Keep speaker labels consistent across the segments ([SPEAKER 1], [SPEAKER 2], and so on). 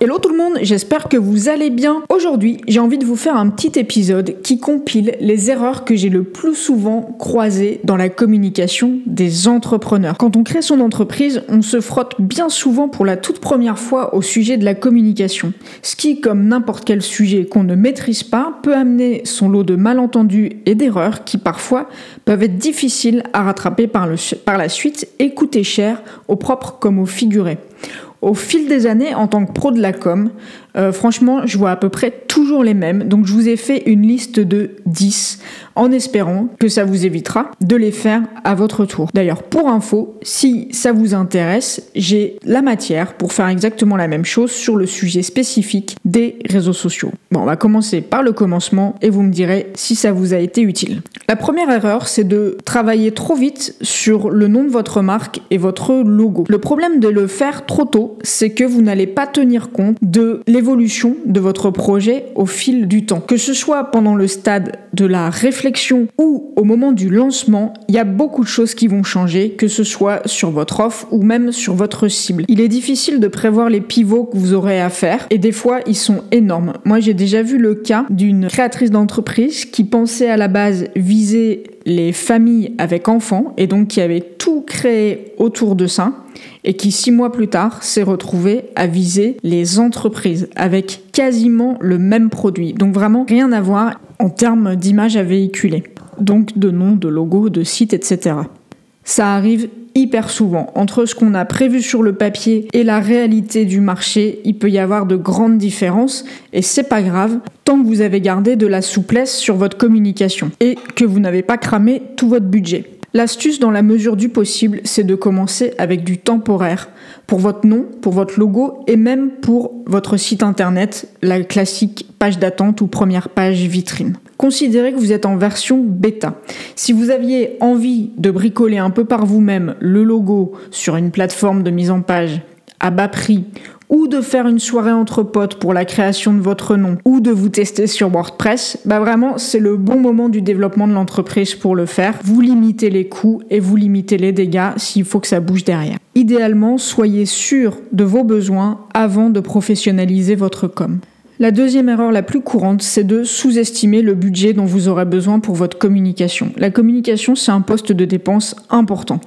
[SPEAKER 1] Hello tout le monde, j'espère que vous allez bien. Aujourd'hui, j'ai envie de vous faire un petit épisode qui compile les erreurs que j'ai le plus souvent croisées dans la communication des entrepreneurs. Quand on crée son entreprise, on se frotte bien souvent pour la toute première fois au sujet de la communication. Ce qui, comme n'importe quel sujet qu'on ne maîtrise pas, peut amener son lot de malentendus et d'erreurs qui parfois peuvent être difficiles à rattraper par, la suite et coûter cher, au propre comme au figuré. Au fil des années, en tant que pro de la com, euh, franchement, je vois à peu près toujours les mêmes. Donc, je vous ai fait une liste de 10 en espérant que ça vous évitera de les faire à votre tour. D'ailleurs, pour info, si ça vous intéresse, j'ai la matière pour faire exactement la même chose sur le sujet spécifique des réseaux sociaux. Bon, on va commencer par le commencement et vous me direz si ça vous a été utile. La première erreur, c'est de travailler trop vite sur le nom de votre marque et votre logo. Le problème de le faire trop tôt, c'est que vous n'allez pas tenir compte de l'évolution de votre projet au fil du temps. Que ce soit pendant le stade de la réflexion, ou au moment du lancement, il y a beaucoup de choses qui vont changer, que ce soit sur votre offre ou même sur votre cible. Il est difficile de prévoir les pivots que vous aurez à faire et des fois ils sont énormes. Moi j'ai déjà vu le cas d'une créatrice d'entreprise qui pensait à la base viser les familles avec enfants et donc qui avait tout créé autour de ça et qui six mois plus tard s'est retrouvée à viser les entreprises avec quasiment le même produit. Donc vraiment rien à voir en termes d'image à véhiculer. Donc de nom, de logo, de site, etc. Ça arrive hyper souvent. Entre ce qu'on a prévu sur le papier et la réalité du marché, il peut y avoir de grandes différences et c'est pas grave tant que vous avez gardé de la souplesse sur votre communication et que vous n'avez pas cramé tout votre budget. L'astuce dans la mesure du possible, c'est de commencer avec du temporaire pour votre nom, pour votre logo et même pour votre site internet, la classique page d'attente ou première page vitrine. Considérez que vous êtes en version bêta. Si vous aviez envie de bricoler un peu par vous-même le logo sur une plateforme de mise en page à bas prix ou de faire une soirée entre potes pour la création de votre nom, ou de vous tester sur WordPress, bah vraiment c'est le bon moment du développement de l'entreprise pour le faire. Vous limitez les coûts et vous limitez les dégâts s'il faut que ça bouge derrière. Idéalement, soyez sûr de vos besoins avant de professionnaliser votre com. La deuxième erreur la plus courante, c'est de sous-estimer le budget dont vous aurez besoin pour votre communication. La communication, c'est un poste de dépense important.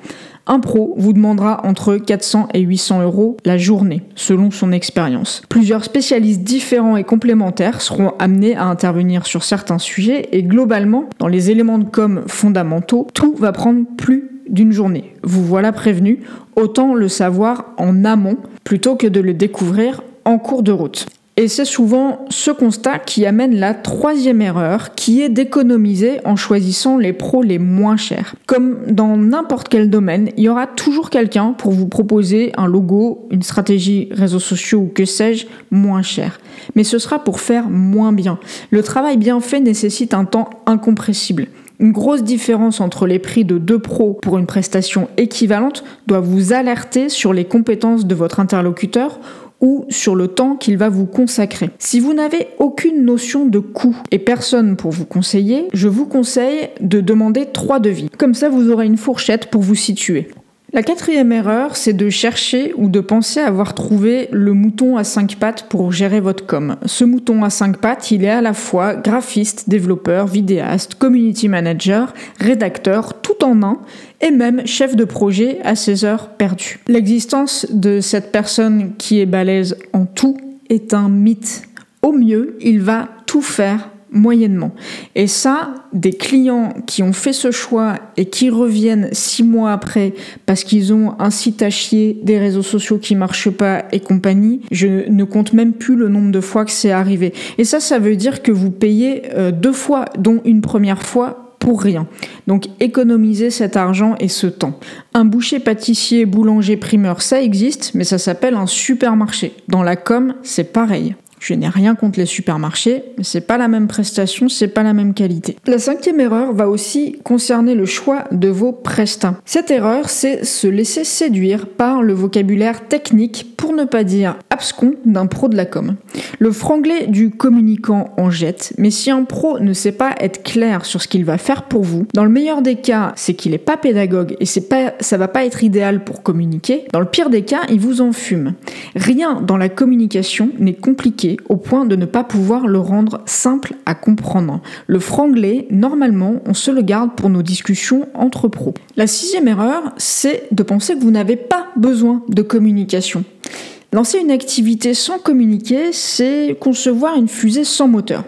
[SPEAKER 1] Un pro vous demandera entre 400 et 800 euros la journée, selon son expérience. Plusieurs spécialistes différents et complémentaires seront amenés à intervenir sur certains sujets et globalement, dans les éléments de com fondamentaux, tout va prendre plus d'une journée. Vous voilà prévenu, autant le savoir en amont plutôt que de le découvrir en cours de route. Et c'est souvent ce constat qui amène la troisième erreur, qui est d'économiser en choisissant les pros les moins chers. Comme dans n'importe quel domaine, il y aura toujours quelqu'un pour vous proposer un logo, une stratégie réseaux sociaux ou que sais-je, moins cher. Mais ce sera pour faire moins bien. Le travail bien fait nécessite un temps incompressible. Une grosse différence entre les prix de deux pros pour une prestation équivalente doit vous alerter sur les compétences de votre interlocuteur ou sur le temps qu'il va vous consacrer. Si vous n'avez aucune notion de coût et personne pour vous conseiller, je vous conseille de demander trois devis. Comme ça, vous aurez une fourchette pour vous situer. La quatrième erreur, c'est de chercher ou de penser avoir trouvé le mouton à cinq pattes pour gérer votre com. Ce mouton à cinq pattes, il est à la fois graphiste, développeur, vidéaste, community manager, rédacteur, tout en un, et même chef de projet à ses heures perdues. L'existence de cette personne qui est balèze en tout est un mythe. Au mieux, il va tout faire moyennement. Et ça, des clients qui ont fait ce choix et qui reviennent six mois après parce qu'ils ont un site à chier, des réseaux sociaux qui marchent pas et compagnie, je ne compte même plus le nombre de fois que c'est arrivé. Et ça, ça veut dire que vous payez euh, deux fois, dont une première fois pour rien. Donc économisez cet argent et ce temps. Un boucher, pâtissier, boulanger, primeur, ça existe, mais ça s'appelle un supermarché. Dans la com, c'est pareil. Je n'ai rien contre les supermarchés, mais c'est pas la même prestation, c'est pas la même qualité. La cinquième erreur va aussi concerner le choix de vos prestats. Cette erreur, c'est se laisser séduire par le vocabulaire technique, pour ne pas dire abscon, d'un pro de la com. Le franglais du communicant en jette, mais si un pro ne sait pas être clair sur ce qu'il va faire pour vous, dans le meilleur des cas, c'est qu'il n'est pas pédagogue et c'est pas, ça va pas être idéal pour communiquer. Dans le pire des cas, il vous en fume. Rien dans la communication n'est compliqué au point de ne pas pouvoir le rendre simple à comprendre. Le franglais, normalement, on se le garde pour nos discussions entre pros. La sixième erreur, c'est de penser que vous n'avez pas besoin de communication. Lancer une activité sans communiquer, c'est concevoir une fusée sans moteur.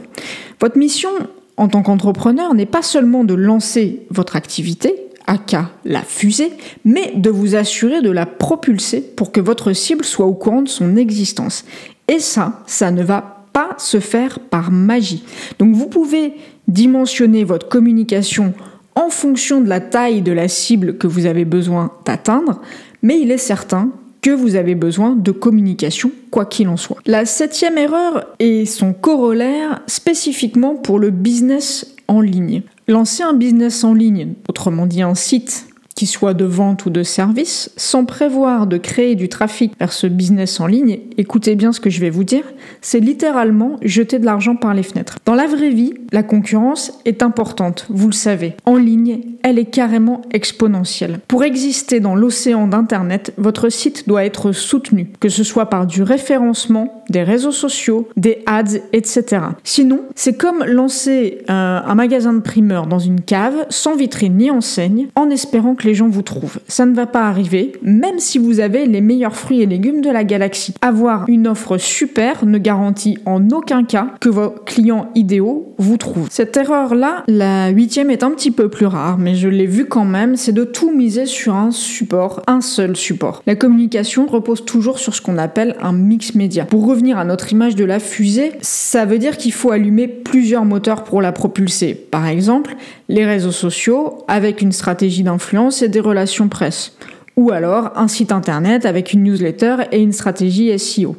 [SPEAKER 1] Votre mission en tant qu'entrepreneur n'est pas seulement de lancer votre activité, aka la fusée, mais de vous assurer de la propulser pour que votre cible soit au courant de son existence. Et ça, ça ne va pas se faire par magie. Donc vous pouvez dimensionner votre communication en fonction de la taille de la cible que vous avez besoin d'atteindre, mais il est certain que vous avez besoin de communication, quoi qu'il en soit. La septième erreur est son corollaire spécifiquement pour le business en ligne. Lancer un business en ligne, autrement dit un site qui soit de vente ou de service, sans prévoir de créer du trafic vers ce business en ligne, écoutez bien ce que je vais vous dire, c'est littéralement jeter de l'argent par les fenêtres. Dans la vraie vie, la concurrence est importante, vous le savez. En ligne, elle est carrément exponentielle. Pour exister dans l'océan d'Internet, votre site doit être soutenu, que ce soit par du référencement, des réseaux sociaux, des ads, etc. Sinon, c'est comme lancer euh, un magasin de primeurs dans une cave, sans vitrine ni enseigne, en espérant que les gens vous trouvent. Ça ne va pas arriver, même si vous avez les meilleurs fruits et légumes de la galaxie. Avoir une offre super ne garantit en aucun cas que vos clients idéaux vous trouvent. Cette erreur-là, la huitième est un petit peu plus rare, mais je l'ai vu quand même, c'est de tout miser sur un support, un seul support. La communication repose toujours sur ce qu'on appelle un mix média. Pour revenir à notre image de la fusée, ça veut dire qu'il faut allumer plusieurs moteurs pour la propulser. Par exemple, les réseaux sociaux avec une stratégie d'influence et des relations presse. Ou alors un site internet avec une newsletter et une stratégie SEO.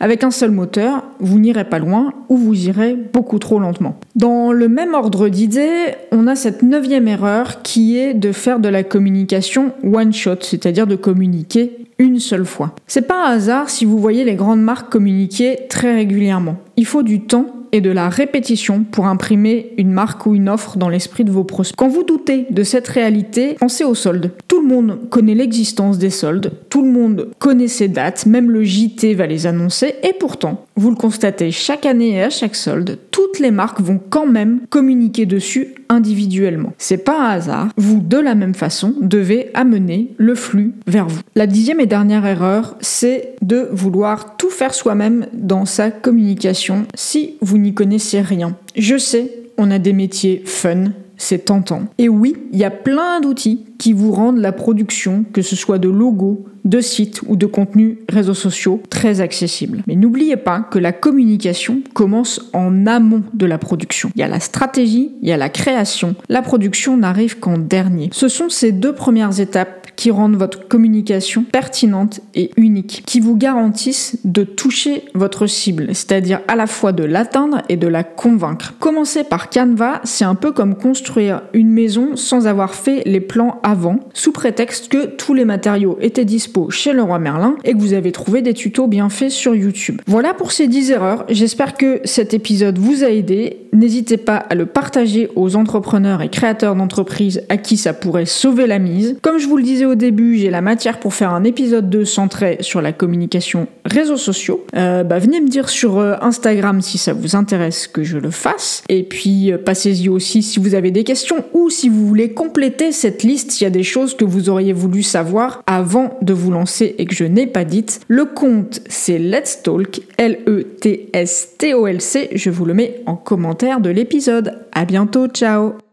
[SPEAKER 1] Avec un seul moteur, vous n'irez pas loin ou vous irez beaucoup trop lentement. Dans le même ordre d'idées, on a cette neuvième erreur qui est de faire de la communication one shot, c'est-à-dire de communiquer une seule fois. C'est pas un hasard si vous voyez les grandes marques communiquer très régulièrement. Il faut du temps de la répétition pour imprimer une marque ou une offre dans l'esprit de vos prospects. Quand vous doutez de cette réalité, pensez aux soldes. Tout le monde connaît l'existence des soldes, tout le monde connaît ces dates, même le JT va les annoncer, et pourtant, vous le constatez chaque année et à chaque solde, toutes les marques vont quand même communiquer dessus individuellement. C'est pas un hasard, vous de la même façon devez amener le flux vers vous. La dixième et dernière erreur, c'est de vouloir faire soi-même dans sa communication si vous n'y connaissez rien. Je sais, on a des métiers fun, c'est tentant. Et oui, il y a plein d'outils qui vous rendent la production, que ce soit de logos, de sites ou de contenus réseaux sociaux, très accessible. Mais n'oubliez pas que la communication commence en amont de la production. Il y a la stratégie, il y a la création. La production n'arrive qu'en dernier. Ce sont ces deux premières étapes qui rendent votre communication pertinente et unique, qui vous garantissent de toucher votre cible, c'est-à-dire à la fois de l'atteindre et de la convaincre. Commencer par Canva, c'est un peu comme construire une maison sans avoir fait les plans avant, sous prétexte que tous les matériaux étaient dispo chez le roi Merlin et que vous avez trouvé des tutos bien faits sur YouTube. Voilà pour ces 10 erreurs, j'espère que cet épisode vous a aidé. N'hésitez pas à le partager aux entrepreneurs et créateurs d'entreprises à qui ça pourrait sauver la mise. Comme je vous le disais au début, j'ai la matière pour faire un épisode 2 centré sur la communication réseaux sociaux. Euh, bah, venez me dire sur euh, Instagram si ça vous intéresse que je le fasse. Et puis euh, passez-y aussi si vous avez des questions ou si vous voulez compléter cette liste, s'il y a des choses que vous auriez voulu savoir avant de vous lancer et que je n'ai pas dites. Le compte c'est Let's Talk, L-E-T-S-T-O-L-C. Je vous le mets en commentaire de l'épisode. À bientôt, ciao